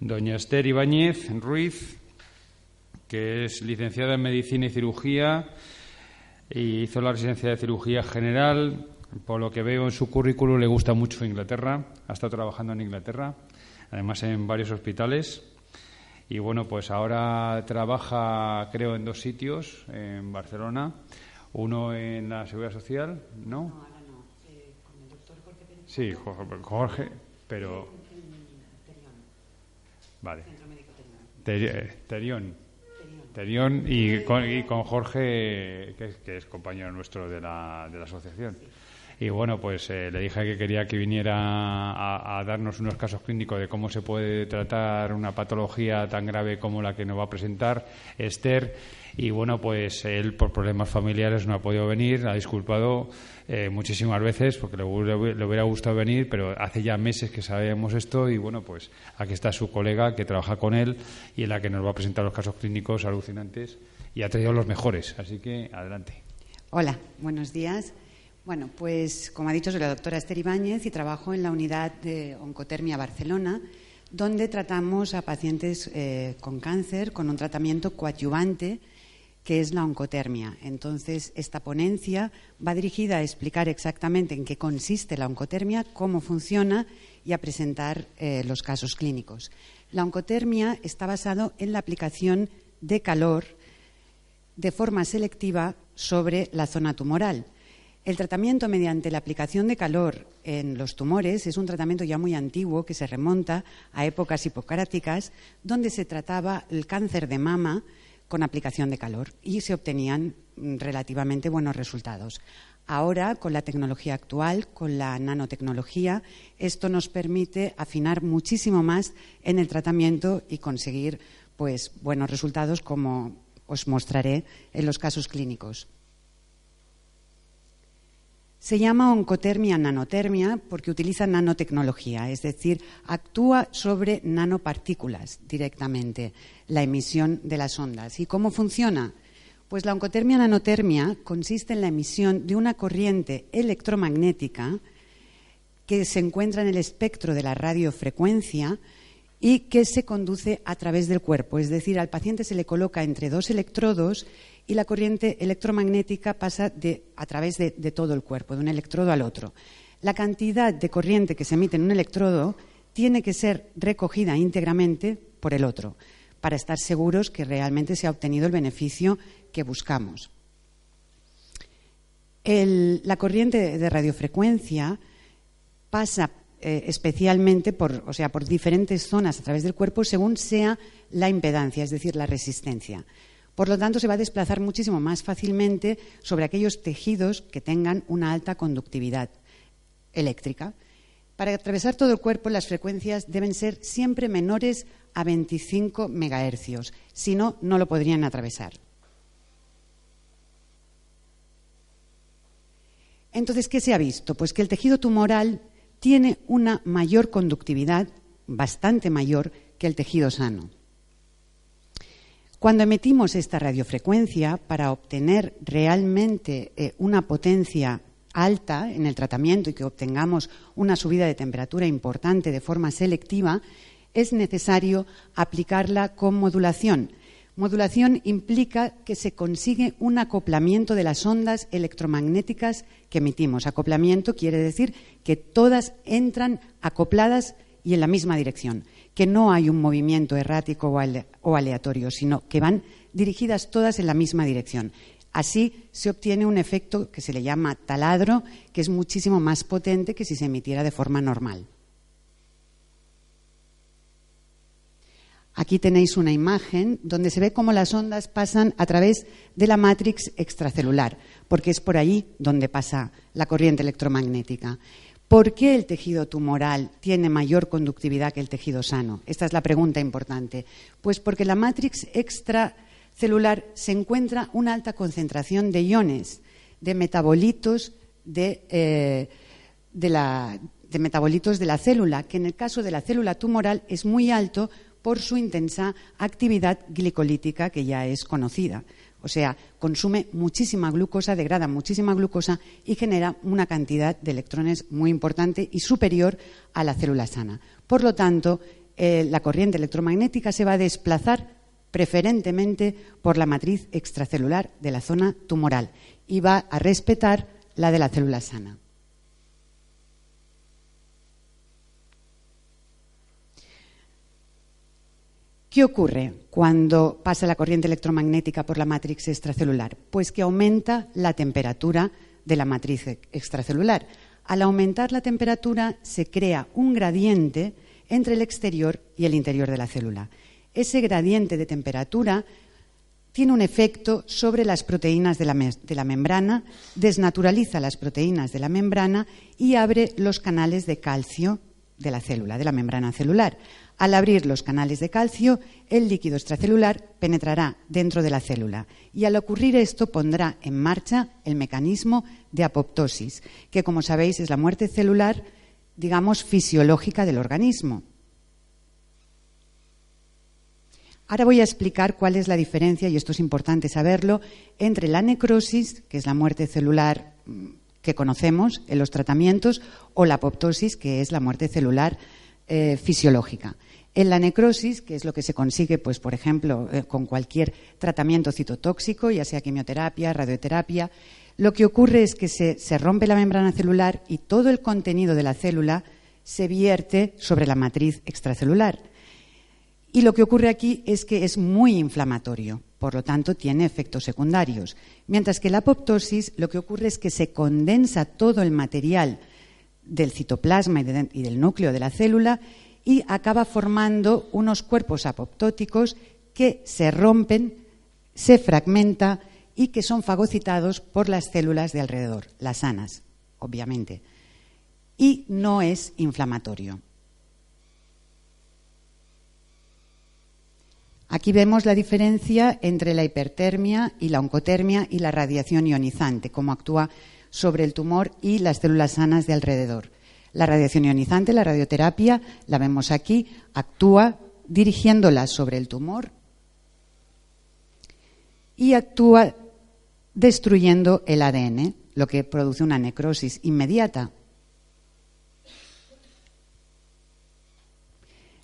Doña Esther Ibáñez Ruiz, que es licenciada en Medicina y Cirugía y hizo la residencia de Cirugía General. Por lo que veo en su currículum le gusta mucho Inglaterra, ha estado trabajando en Inglaterra, además en varios hospitales. Y bueno, pues ahora trabaja, creo, en dos sitios, en Barcelona, uno en la Seguridad Social, ¿no? No, ahora no. Eh, con el doctor Jorge Pérez. Sí, Jorge, Jorge, pero... Terión, Vale. Centro Médico Terión. Ter- eh, Terión. Terión. Terión y con, y con Jorge, que es, que es compañero nuestro de la, de la asociación. Y bueno, pues eh, le dije que quería que viniera a, a darnos unos casos clínicos de cómo se puede tratar una patología tan grave como la que nos va a presentar Esther. Y bueno, pues él por problemas familiares no ha podido venir, ha disculpado eh, muchísimas veces porque le, hu- le hubiera gustado venir, pero hace ya meses que sabemos esto y bueno, pues aquí está su colega que trabaja con él y en la que nos va a presentar los casos clínicos alucinantes y ha traído los mejores. Así que adelante. Hola, buenos días. Bueno, pues como ha dicho, soy la doctora Esther Ibáñez y trabajo en la unidad de Oncotermia Barcelona, donde tratamos a pacientes eh, con cáncer con un tratamiento coadyuvante que es la oncotermia. Entonces, esta ponencia va dirigida a explicar exactamente en qué consiste la oncotermia, cómo funciona y a presentar eh, los casos clínicos. La oncotermia está basado en la aplicación de calor de forma selectiva sobre la zona tumoral. El tratamiento mediante la aplicación de calor en los tumores es un tratamiento ya muy antiguo que se remonta a épocas hipocráticas, donde se trataba el cáncer de mama con aplicación de calor y se obtenían mm, relativamente buenos resultados. Ahora, con la tecnología actual, con la nanotecnología, esto nos permite afinar muchísimo más en el tratamiento y conseguir pues, buenos resultados, como os mostraré en los casos clínicos. Se llama oncotermia nanotermia porque utiliza nanotecnología, es decir, actúa sobre nanopartículas directamente la emisión de las ondas. ¿Y cómo funciona? Pues la oncotermia nanotermia consiste en la emisión de una corriente electromagnética que se encuentra en el espectro de la radiofrecuencia y que se conduce a través del cuerpo. Es decir, al paciente se le coloca entre dos electrodos y la corriente electromagnética pasa a través de, todo el cuerpo, de un electrodo al otro. La cantidad de corriente que se emite en un electrodo tiene que ser recogida íntegramente por el otro, para estar seguros que realmente se ha obtenido el beneficio que buscamos. La corriente de radiofrecuencia pasa eh, especialmente por, o sea, por diferentes zonas a través del cuerpo según sea la impedancia, es decir, la resistencia. Por lo tanto, se va a desplazar muchísimo más fácilmente sobre aquellos tejidos que tengan una alta conductividad eléctrica. Para atravesar todo el cuerpo, las frecuencias deben ser siempre menores a 25 megahercios, si no, no lo podrían atravesar. Entonces, ¿qué se ha visto? Pues que el tejido tumoral tiene una mayor conductividad, bastante mayor que el tejido sano. Cuando emitimos esta radiofrecuencia, para obtener realmente eh, una potencia alta en el tratamiento y que obtengamos una subida de temperatura importante de forma selectiva, es necesario aplicarla con modulación. Modulación implica que se consigue un acoplamiento de las ondas electromagnéticas que emitimos. Acoplamiento quiere decir que todas entran acopladas y en la misma dirección, que no hay un movimiento errático o ale- o aleatorio, sino que van dirigidas todas en la misma dirección. Así se obtiene un efecto que se le llama taladro, que es muchísimo más potente que si se emitiera de forma normal. Aquí tenéis una imagen donde se ve cómo las ondas pasan a través de la matrix extracelular, porque es por ahí donde pasa la corriente electromagnética. ¿Por qué el tejido tumoral tiene mayor conductividad que el tejido sano? Esta es la pregunta importante. Pues porque en la matrix extracelular se encuentra una alta concentración de iones, de metabolitos de, eh, de metabolitos de la célula, que en el caso de la célula tumoral es muy alto por su intensa actividad glicolítica que ya es conocida. O sea, consume muchísima glucosa, degrada muchísima glucosa y genera una cantidad de electrones muy importante y superior a la célula sana. Por lo tanto, eh, la corriente electromagnética se va a desplazar preferentemente por la matriz extracelular de la zona tumoral y va a respetar la de la célula sana. ¿Qué ocurre cuando pasa la corriente electromagnética por la matriz extracelular? Pues que aumenta la temperatura de la matriz extracelular. Al aumentar la temperatura se crea un gradiente entre el exterior y el interior de la célula. Ese gradiente de temperatura tiene un efecto sobre las proteínas de la, membrana, desnaturaliza las proteínas de la membrana y abre los canales de calcio de la célula, de la membrana celular. Al abrir los canales de calcio, el líquido extracelular penetrará dentro de la célula y al ocurrir esto pondrá en marcha el mecanismo de apoptosis, que como sabéis es la muerte celular, digamos, fisiológica del organismo. Ahora voy a explicar cuál es la diferencia, y esto es importante saberlo, entre la necrosis, que es la muerte celular mm, que conocemos en los tratamientos, o la apoptosis, que es la muerte celular eh, fisiológica. En la necrosis, que es lo que se consigue, pues, por ejemplo, eh, con cualquier tratamiento citotóxico, ya sea quimioterapia, radioterapia, lo que ocurre es que se, se rompe la membrana celular y todo el contenido de la célula se vierte sobre la matriz extracelular. Y lo que ocurre aquí es que es muy inflamatorio, por lo tanto tiene efectos secundarios. Mientras que la apoptosis lo que ocurre es que se condensa todo el material del citoplasma y, del núcleo de la célula y acaba formando unos cuerpos apoptóticos que se rompen, se fragmenta y que son fagocitados por las células de alrededor, las sanas, obviamente. Y no es inflamatorio. Aquí vemos la diferencia entre la hipertermia y la oncotermia y la radiación ionizante, cómo actúa sobre el tumor y las células sanas de alrededor. La radiación ionizante, la radioterapia, la vemos aquí, actúa dirigiéndola sobre el tumor y actúa destruyendo el ADN, lo que produce una necrosis inmediata.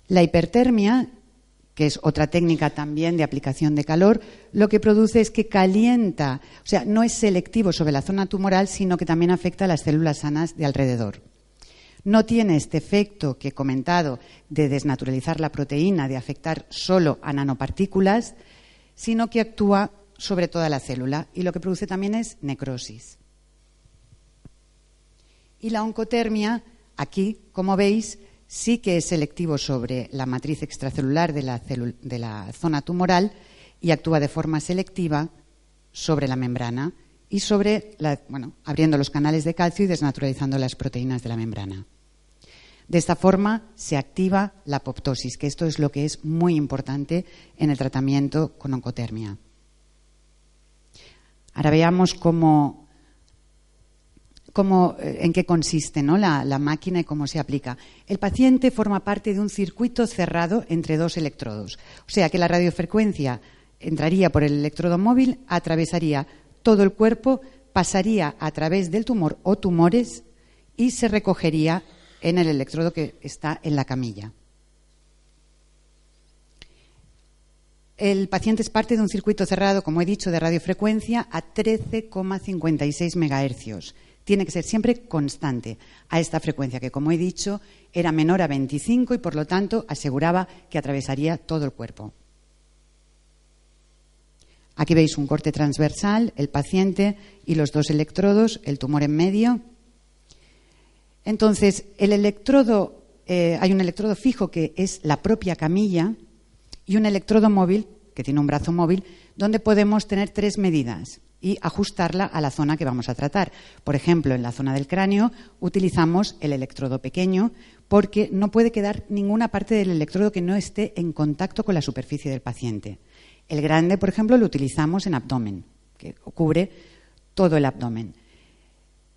La hipertermia, que es otra técnica también de aplicación de calor, lo que produce es que calienta, o sea, no es selectivo sobre la zona tumoral, sino que también afecta a las células sanas de alrededor no tiene este efecto que he comentado de desnaturalizar la proteína, de afectar solo a nanopartículas, sino que actúa sobre toda la célula y lo que produce también es necrosis. Y la oncotermia, aquí, como veis, sí que es selectivo sobre la matriz extracelular de la, zona tumoral y actúa de forma selectiva sobre la membrana y sobre, bueno, abriendo los canales de calcio y desnaturalizando las proteínas de la membrana. De esta forma se activa la apoptosis, que esto es lo que es muy importante en el tratamiento con oncotermia. Ahora veamos cómo, eh, en qué consiste la, la máquina y cómo se aplica. El paciente forma parte de un circuito cerrado entre dos electrodos. O sea que la radiofrecuencia entraría por el electrodo móvil, atravesaría todo el cuerpo, pasaría a través del tumor o tumores y se recogería en el electrodo que está en la camilla. El paciente es parte de un circuito cerrado, como he dicho, de radiofrecuencia a 13,56 megahercios. Tiene que ser siempre constante a esta frecuencia, que, como he dicho, era menor a 25 y, por lo tanto, aseguraba que atravesaría todo el cuerpo. Aquí veis un corte transversal, el paciente y los dos electrodos, el tumor en medio entonces, el electrodo, eh, hay un electrodo fijo que es la propia camilla y un electrodo móvil, que tiene un brazo móvil, donde podemos tener tres medidas y ajustarla a la zona que vamos a tratar. Por ejemplo, en la zona del cráneo utilizamos el electrodo pequeño porque no puede quedar ninguna parte del electrodo que no esté en contacto con la superficie del paciente. El grande, por ejemplo, lo utilizamos en abdomen, que cubre todo el abdomen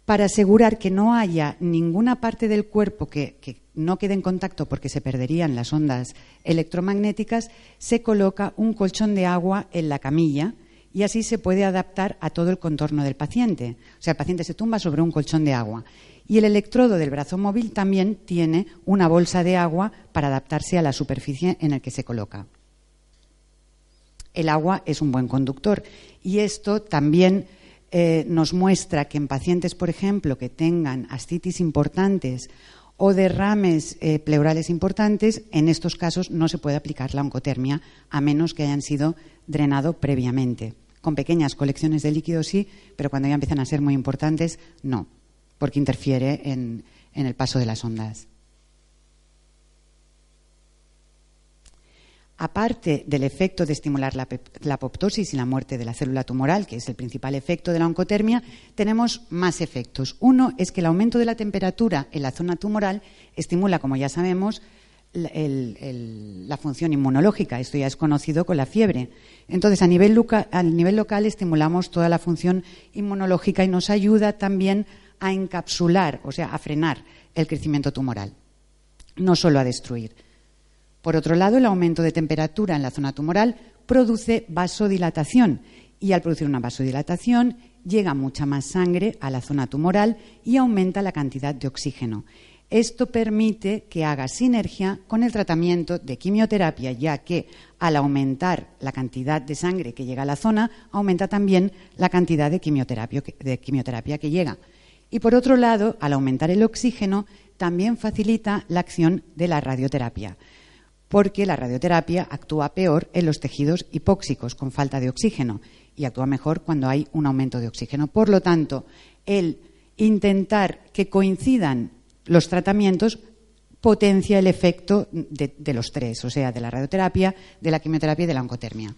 para asegurar que no haya ninguna parte del cuerpo que, no quede en contacto porque se perderían las ondas electromagnéticas, se coloca un colchón de agua en la camilla y así se puede adaptar a todo el contorno del paciente. O sea, el paciente se tumba sobre un colchón de agua y el electrodo del brazo móvil también tiene una bolsa de agua para adaptarse a la superficie en la que se coloca. El agua es un buen conductor y esto también eh, nos muestra que en pacientes, por ejemplo, que tengan ascitis importantes o derrames eh, pleurales importantes, en estos casos no se puede aplicar la oncotermia a menos que hayan sido drenado previamente. Con pequeñas colecciones de líquido sí, pero cuando ya empiezan a ser muy importantes, no porque interfiere en, el paso de las ondas. Aparte del efecto de estimular la, apoptosis y la muerte de la célula tumoral, que es el principal efecto de la oncotermia, tenemos más efectos. Uno es que el aumento de la temperatura en la zona tumoral estimula, como ya sabemos, la función inmunológica. Esto ya es conocido con la fiebre. Entonces, a nivel, local estimulamos toda la función inmunológica y nos ayuda también a encapsular, o sea, a frenar el crecimiento tumoral, no solo a destruir. Por otro lado, el aumento de temperatura en la zona tumoral produce vasodilatación y al producir una vasodilatación llega mucha más sangre a la zona tumoral y aumenta la cantidad de oxígeno. Esto permite que haga sinergia con el tratamiento de quimioterapia, ya que al aumentar la cantidad de sangre que llega a la zona, aumenta también la cantidad de quimioterapia, que llega. Y por otro lado, al aumentar el oxígeno, también facilita la acción de la radioterapia, porque la radioterapia actúa peor en los tejidos hipóxicos con falta de oxígeno y actúa mejor cuando hay un aumento de oxígeno. Por lo tanto, el intentar que coincidan los tratamientos potencia el efecto de, los tres, o sea, de la radioterapia, de la quimioterapia y de la oncotermia.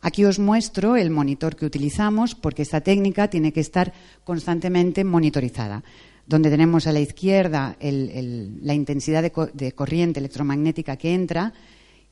Aquí os muestro el monitor que utilizamos porque esta técnica tiene que estar constantemente monitorizada. Donde tenemos a la izquierda la intensidad de, corriente electromagnética que entra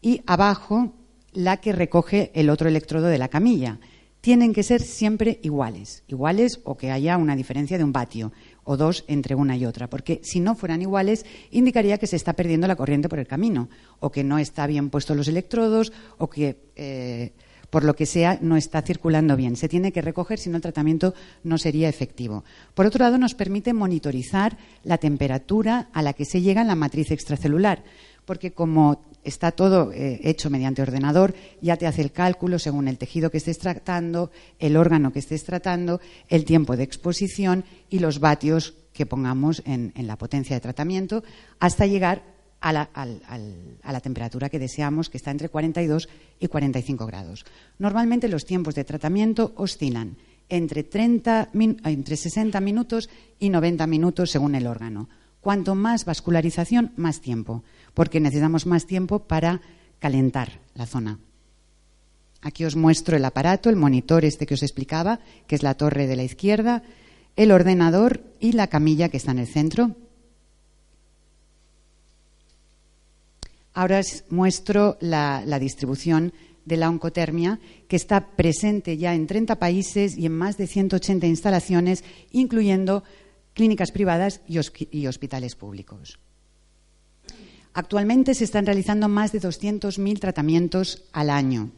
y abajo la que recoge el otro electrodo de la camilla. Tienen que ser siempre iguales, iguales o que haya una diferencia de un vatio o dos entre una y otra, porque si no fueran iguales indicaría que se está perdiendo la corriente por el camino o que no está bien puestos los electrodos o que eh, por lo que sea, no está circulando bien. Se tiene que recoger, si no el tratamiento no sería efectivo. Por otro lado, nos permite monitorizar la temperatura a la que se llega en la matriz extracelular, porque como está todo eh, hecho mediante ordenador, ya te hace el cálculo según el tejido que estés tratando, el órgano que estés tratando, el tiempo de exposición y los vatios que pongamos en la potencia de tratamiento, hasta llegar a la, temperatura que deseamos, que está entre 42 y 45 grados. Normalmente los tiempos de tratamiento oscilan entre, 30, entre 60 minutos y 90 minutos según el órgano. Cuanto más vascularización, más tiempo, porque necesitamos más tiempo para calentar la zona. Aquí os muestro el aparato, el monitor este que os explicaba, que es la torre de la izquierda, el ordenador y la camilla que está en el centro. Ahora os muestro la, distribución de la oncotermia, que está presente ya en 30 países y en más de 180 instalaciones, incluyendo clínicas privadas y, hospitales públicos. Actualmente se están realizando más de 200.000 tratamientos al año.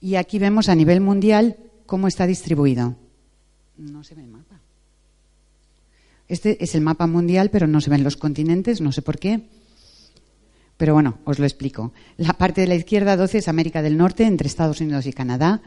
Y aquí vemos a nivel mundial cómo está distribuido. No se ve el mapa. Este es el mapa mundial, pero no se ven los continentes, no sé por qué. Pero bueno, os lo explico. La parte de la izquierda 12 es América del Norte, entre Estados Unidos y Canadá.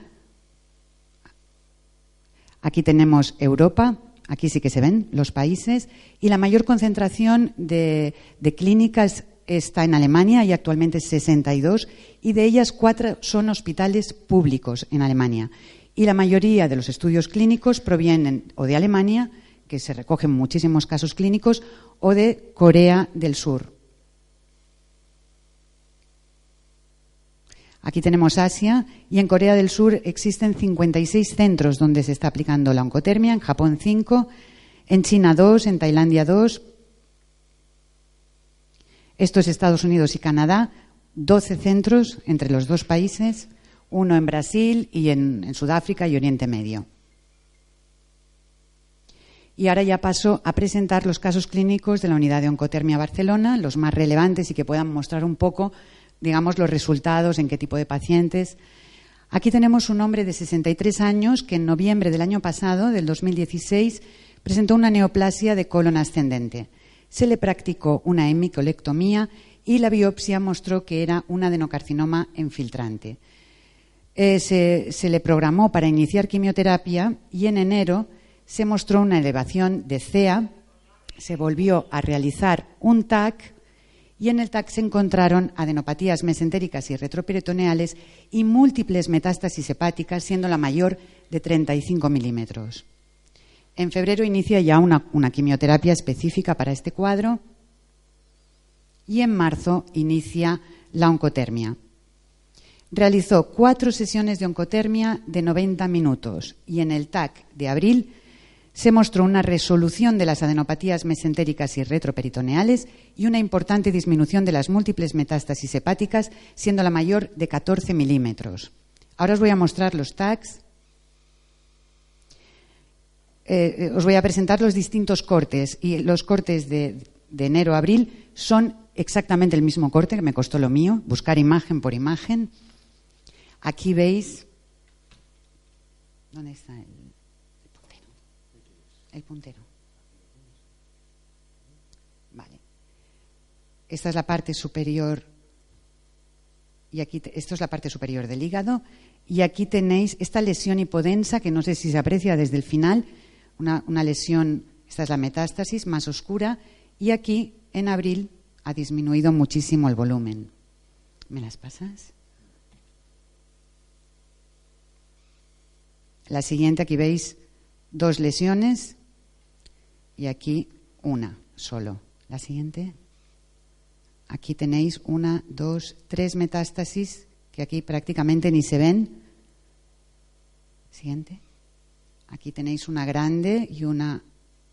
Aquí tenemos Europa, aquí sí que se ven los países, y la mayor concentración de, de clínicas está en Alemania, y actualmente 62, y de ellas cuatro son hospitales públicos en Alemania. Y la mayoría de los estudios clínicos provienen o de Alemania, que se recogen muchísimos casos clínicos, o de Corea del Sur. Aquí tenemos Asia y en Corea del Sur existen 56 centros donde se está aplicando la oncotermia, en Japón 5, en China 2, en Tailandia 2. Esto es Estados Unidos y Canadá, 12 centros entre los dos países, uno en Brasil y en, en Sudáfrica y Oriente Medio. Y ahora ya paso a presentar los casos clínicos de la unidad de Oncotermia Barcelona, los más relevantes y que puedan mostrar un poco digamos, los resultados, en qué tipo de pacientes. Aquí tenemos un hombre de 63 años que en noviembre del año pasado, del 2016, presentó una neoplasia de colon ascendente. Se le practicó una hemicolectomía y la biopsia mostró que era un adenocarcinoma infiltrante. Eh, se, le programó para iniciar quimioterapia y en enero se mostró una elevación de CEA, se volvió a realizar un TAC y en el TAC se encontraron adenopatías mesentéricas y retroperitoneales y múltiples metástasis hepáticas, siendo la mayor de 35 milímetros. En febrero inicia ya una, una quimioterapia específica para este cuadro y en marzo inicia la oncotermia realizó cuatro sesiones de oncotermia de 90 minutos y en el TAC de abril se mostró una resolución de las adenopatías mesentéricas y retroperitoneales y una importante disminución de las múltiples metástasis hepáticas, siendo la mayor de 14 milímetros. Ahora os voy a mostrar los TACs. Eh, eh, os voy a presentar los distintos cortes y los cortes de, enero a abril son exactamente el mismo corte que me costó lo mío, buscar imagen por imagen. Aquí veis. ¿Dónde está puntero? El puntero. Vale. Esta es la parte superior. Y aquí, esto es la parte superior del hígado. Y aquí tenéis esta lesión hipodensa, que no sé si se aprecia desde el final. Una, una lesión, esta es la metástasis más oscura. Y aquí, en abril, ha disminuido muchísimo el volumen. ¿Me las pasas? La siguiente, aquí veis dos lesiones y aquí una solo. La siguiente. Aquí tenéis una, dos, tres metástasis que aquí prácticamente ni se ven. Siguiente. Aquí tenéis una grande y una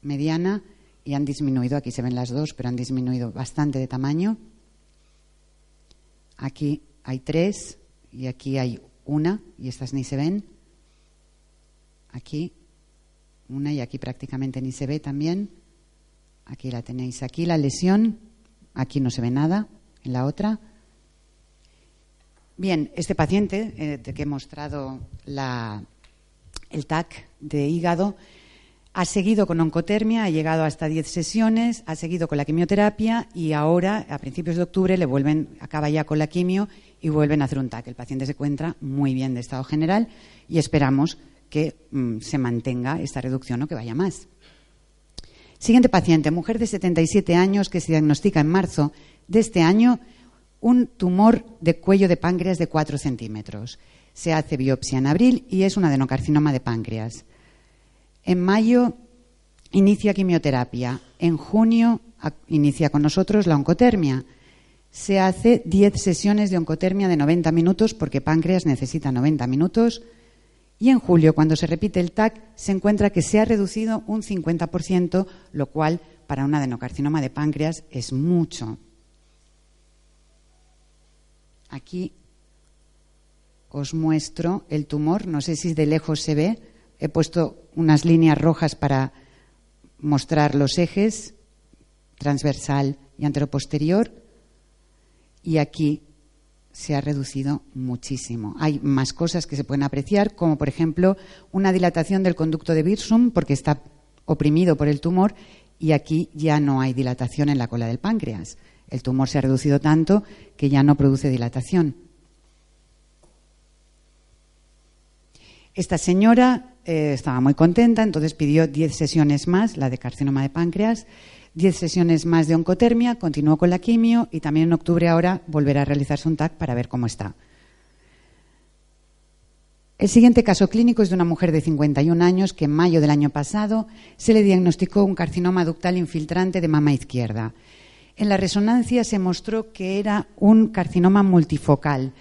mediana y han disminuido, aquí se ven las dos, pero han disminuido bastante de tamaño. Aquí hay tres y aquí hay una y estas ni se ven. Aquí una y aquí prácticamente ni se ve también. Aquí la tenéis. Aquí la lesión, aquí no se ve nada, en la otra. Bien, este paciente eh, que he mostrado el TAC de hígado ha seguido con oncotermia, ha llegado hasta 10 sesiones, ha seguido con la quimioterapia y ahora, a principios de octubre, le vuelven, acaba ya con la quimio y vuelven a hacer un TAC. El paciente se encuentra muy bien de estado general y esperamos que mm, se mantenga esta reducción o que vaya más. Siguiente paciente, mujer de 77 años que se diagnostica en marzo de este año un tumor de cuello de páncreas de 4 centímetros. Se hace biopsia en abril y es un adenocarcinoma de páncreas. En mayo inicia quimioterapia. En junio inicia con nosotros la oncotermia. Se hace 10 sesiones de oncotermia de 90 minutos porque páncreas necesita 90 minutos y en julio, cuando se repite el TAC, se encuentra que se ha reducido un 50%, lo cual para un adenocarcinoma de páncreas es mucho. Aquí os muestro el tumor, no sé si de lejos se ve, he puesto unas líneas rojas para mostrar los ejes transversal y anteroposterior y aquí se ha reducido muchísimo. Hay más cosas que se pueden apreciar, como por ejemplo una dilatación del conducto de Birsum porque está oprimido por el tumor y aquí ya no hay dilatación en la cola del páncreas. El tumor se ha reducido tanto que ya no produce dilatación. Esta señora eh, estaba muy contenta, entonces pidió 10 sesiones más, la de carcinoma de páncreas, 10 sesiones más de oncotermia, continuó con la quimio y también en octubre ahora volverá a realizarse un TAC para ver cómo está. El siguiente caso clínico es de una mujer de 51 años que en mayo del año pasado se le diagnosticó un carcinoma ductal infiltrante de mama izquierda. En la resonancia se mostró que era un carcinoma multifocal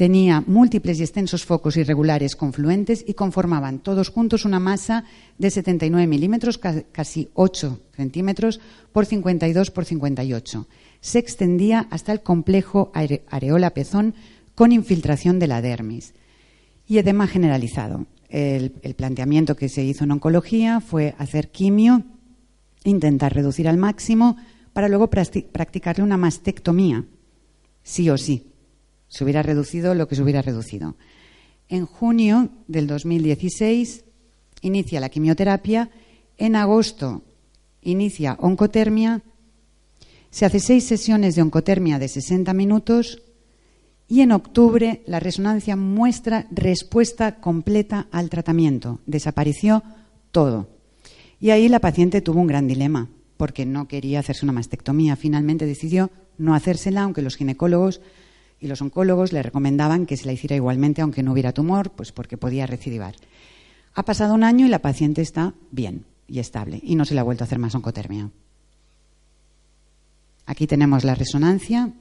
Tenía múltiples y extensos focos irregulares confluentes y conformaban todos juntos una masa de 79 milímetros, casi 8 centímetros, por 52 por 58. Se extendía hasta el complejo areola-pezón con infiltración de la dermis y edema generalizado. El, planteamiento que se hizo en oncología fue hacer quimio, intentar reducir al máximo para luego practicarle una mastectomía, sí o sí, se hubiera reducido lo que se hubiera reducido. En junio del 2016 inicia la quimioterapia, en agosto inicia oncotermia, se hace seis sesiones de oncotermia de 60 minutos y en octubre la resonancia muestra respuesta completa al tratamiento. Desapareció todo. Y ahí la paciente tuvo un gran dilema, porque no quería hacerse una mastectomía. Finalmente decidió no hacérsela, aunque los ginecólogos y los oncólogos le recomendaban que se la hiciera igualmente, aunque no hubiera tumor, pues porque podía recidivar. Ha pasado un año y la paciente está bien y estable y no se le ha vuelto a hacer más oncotermia. Aquí tenemos la resonancia.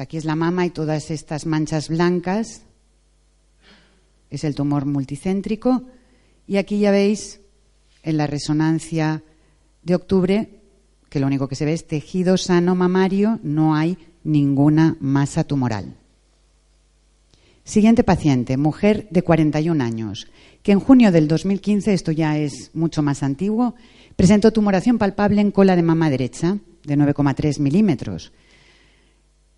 Aquí es la mama y todas estas manchas blancas. Es el tumor multicéntrico. Y aquí ya veis en la resonancia de octubre que lo único que se ve es tejido sano mamario, no hay ninguna masa tumoral. Siguiente paciente, mujer de 41 años, que en junio del 2015, esto ya es mucho más antiguo, presentó tumoración palpable en cola de mama derecha de 9,3 milímetros.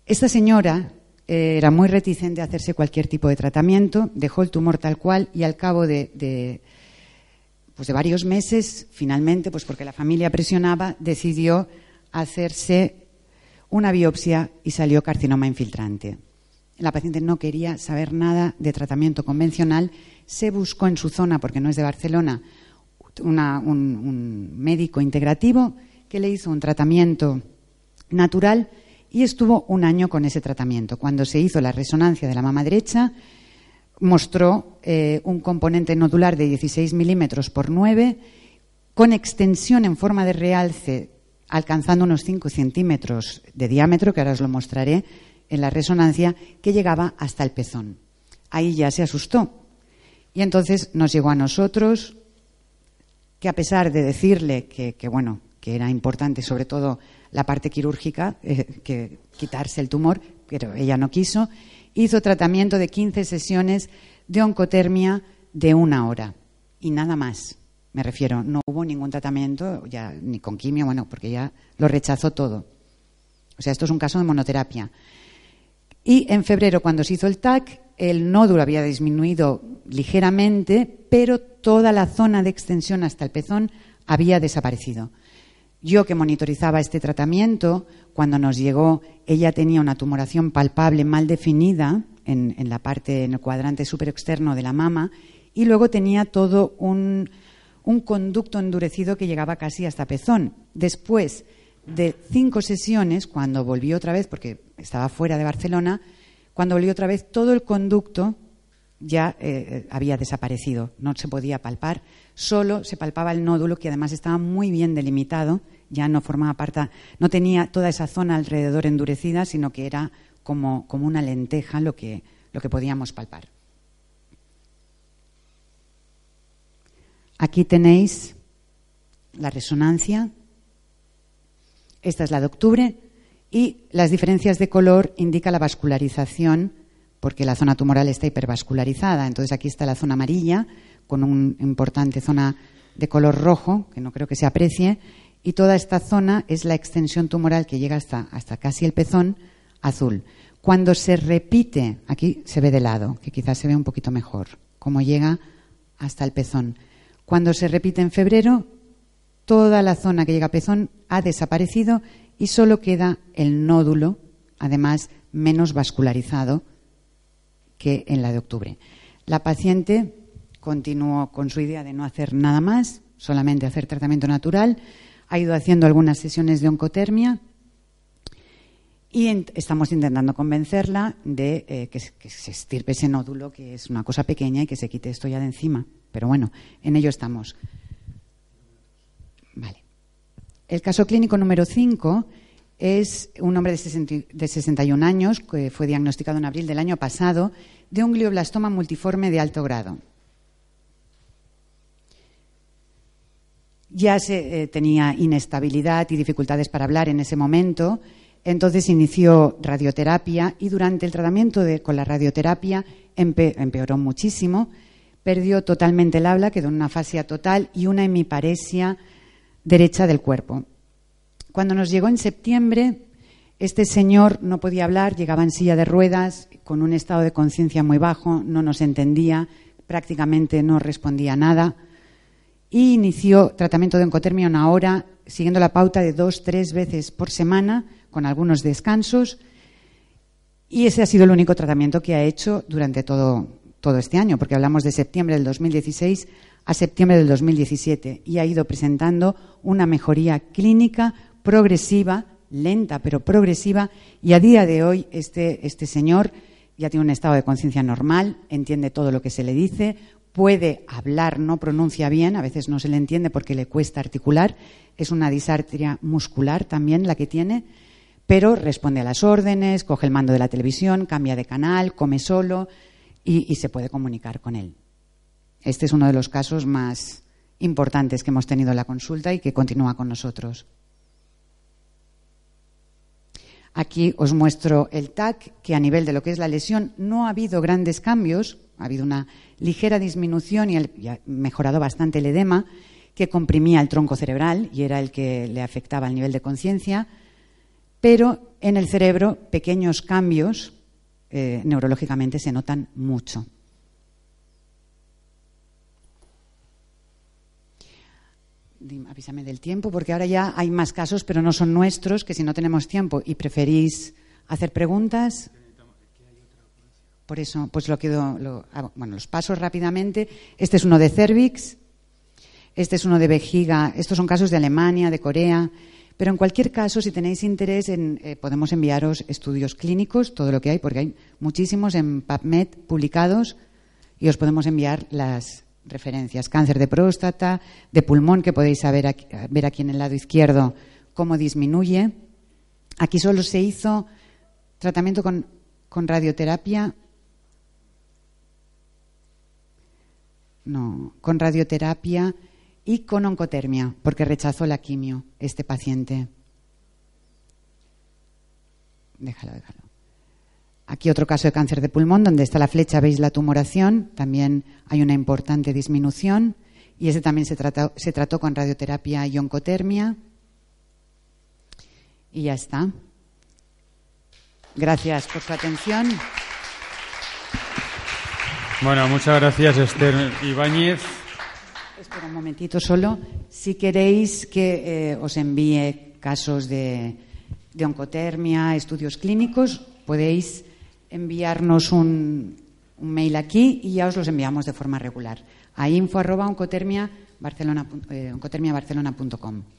Esta señora eh, era muy reticente a hacerse cualquier tipo de tratamiento, dejó el tumor tal cual y al cabo de, de, pues de varios meses, finalmente, pues porque la familia presionaba, decidió hacerse una biopsia y salió carcinoma infiltrante. La paciente no quería saber nada de tratamiento convencional. Se buscó en su zona, porque no es de Barcelona, un, médico integrativo que le hizo un tratamiento natural y estuvo un año con ese tratamiento. Cuando se hizo la resonancia de la mama derecha, mostró eh, un componente nodular de 16 milímetros por 9, con extensión en forma de realce, alcanzando unos 5 centímetros de diámetro, que ahora os lo mostraré, en la resonancia que llegaba hasta el pezón. Ahí ya se asustó. Y entonces nos llegó a nosotros que a pesar de decirle que, bueno, que era importante sobre todo la parte quirúrgica, eh, que quitarse el tumor, pero ella no quiso, hizo tratamiento de 15 sesiones de oncotermia de una hora y nada más. Me refiero, no hubo ningún tratamiento, ya ni con quimio, bueno, porque ya lo rechazó todo. O sea, esto es un caso de monoterapia. Y en febrero, cuando se hizo el TAC, el nódulo había disminuido ligeramente, pero toda la zona de extensión hasta el pezón había desaparecido. Yo que monitorizaba este tratamiento, cuando nos llegó, ella tenía una tumoración palpable mal definida en, la parte, en el cuadrante externo de la mama, y luego tenía todo un, conducto endurecido que llegaba casi hasta pezón. Después de cinco sesiones, cuando volvió otra vez, porque estaba fuera de Barcelona, cuando volvió otra vez, todo el conducto ya eh, eh, había desaparecido, no se podía palpar, solo se palpaba el nódulo que además estaba muy bien delimitado, ya no formaba parte, no tenía toda esa zona alrededor endurecida, sino que era como, una lenteja lo que, lo que podíamos palpar. Aquí tenéis la resonancia. Esta es la de octubre. Y las diferencias de color indican la vascularización, porque la zona tumoral está hipervascularizada. Entonces aquí está la zona amarilla, con una importante zona de color rojo, que no creo que se aprecie, y toda esta zona es la extensión tumoral que llega hasta, hasta casi el pezón azul. Cuando se repite, aquí se ve de lado, que quizás se ve un poquito mejor, como llega hasta el pezón. Cuando se repite en febrero, toda la zona que llega a pezón ha desaparecido y solo queda el nódulo, además menos vascularizado que en la de octubre. La paciente continuó con su idea de no hacer nada más, solamente hacer tratamiento natural, ha ido haciendo algunas sesiones de oncotermia y estamos intentando convencerla de eh, que, se estirpe ese nódulo, que es una cosa pequeña y que se quite esto ya de encima. Pero bueno, en ello estamos. Vale. El caso clínico número 5 es un hombre de, 61 años que fue diagnosticado en abril del año pasado de un glioblastoma multiforme de alto grado. Ya se, eh, tenía inestabilidad y dificultades para hablar en ese momento, entonces inició radioterapia y durante el tratamiento con la radioterapia empeoró muchísimo, perdió totalmente el habla, quedó en una fascia total y una hemiparesia derecha del cuerpo. Cuando nos llegó en septiembre, este señor no podía hablar, llegaba en silla de ruedas, con un estado de conciencia muy bajo, no nos entendía, prácticamente no respondía nada y inició tratamiento de oncotermia una hora, siguiendo la pauta de dos, tres veces por semana, con algunos descansos. Y ese ha sido el único tratamiento que ha hecho durante todo, todo este año, porque hablamos de septiembre del 2016 a septiembre del 2017 y ha ido presentando una mejoría clínica progresiva, lenta pero progresiva, y a día de hoy este, este señor ya tiene un estado de conciencia normal, entiende todo lo que se le dice, puede hablar, no pronuncia bien, a veces no se le entiende porque le cuesta articular, es una disartria muscular también la que tiene, pero responde a las órdenes, coge el mando de la televisión, cambia de canal, come solo y, se puede comunicar con él. Este es uno de los casos más importantes que hemos tenido en la consulta y que continúa con nosotros. Aquí os muestro el TAC, que a nivel de lo que es la lesión no ha habido grandes cambios, ha habido una ligera disminución y, ha mejorado bastante el edema, que comprimía el tronco cerebral y era el que le afectaba al nivel de conciencia, pero en el cerebro pequeños cambios eh, neurológicamente se notan mucho. avísame del tiempo, porque ahora ya hay más casos, pero no son nuestros, que si no tenemos tiempo y preferís hacer preguntas. Por eso, pues lo quedo, ah, bueno, los paso rápidamente. Este es uno de cervix, este es uno de vejiga, estos son casos de Alemania, de Corea. Pero en cualquier caso, si tenéis interés, en, eh, podemos enviaros estudios clínicos, todo lo que hay, porque hay muchísimos en PubMed publicados y os podemos enviar las, referencias. Cáncer de próstata, de pulmón, que podéis saber ver aquí en el lado izquierdo cómo disminuye. Aquí solo se hizo tratamiento con radioterapia. No, con radioterapia y con oncotermia, porque rechazó la quimio este paciente. Déjalo, déjalo. Aquí otro caso de cáncer de pulmón, donde está la flecha, veis la tumoración, también hay una importante disminución. Y ese también se trató, se trató con radioterapia y oncotermia. Y ya está. Gracias por su atención. Bueno, muchas gracias, Esther Ibáñez. Espera un momentito solo. Si queréis que eh, os envíe casos de, de oncotermia, estudios clínicos, podéis enviarnos un, un, mail aquí y ya os los enviamos de forma regular a info arroba oncotermia barcelona, eh, oncotermiabarcelona.com.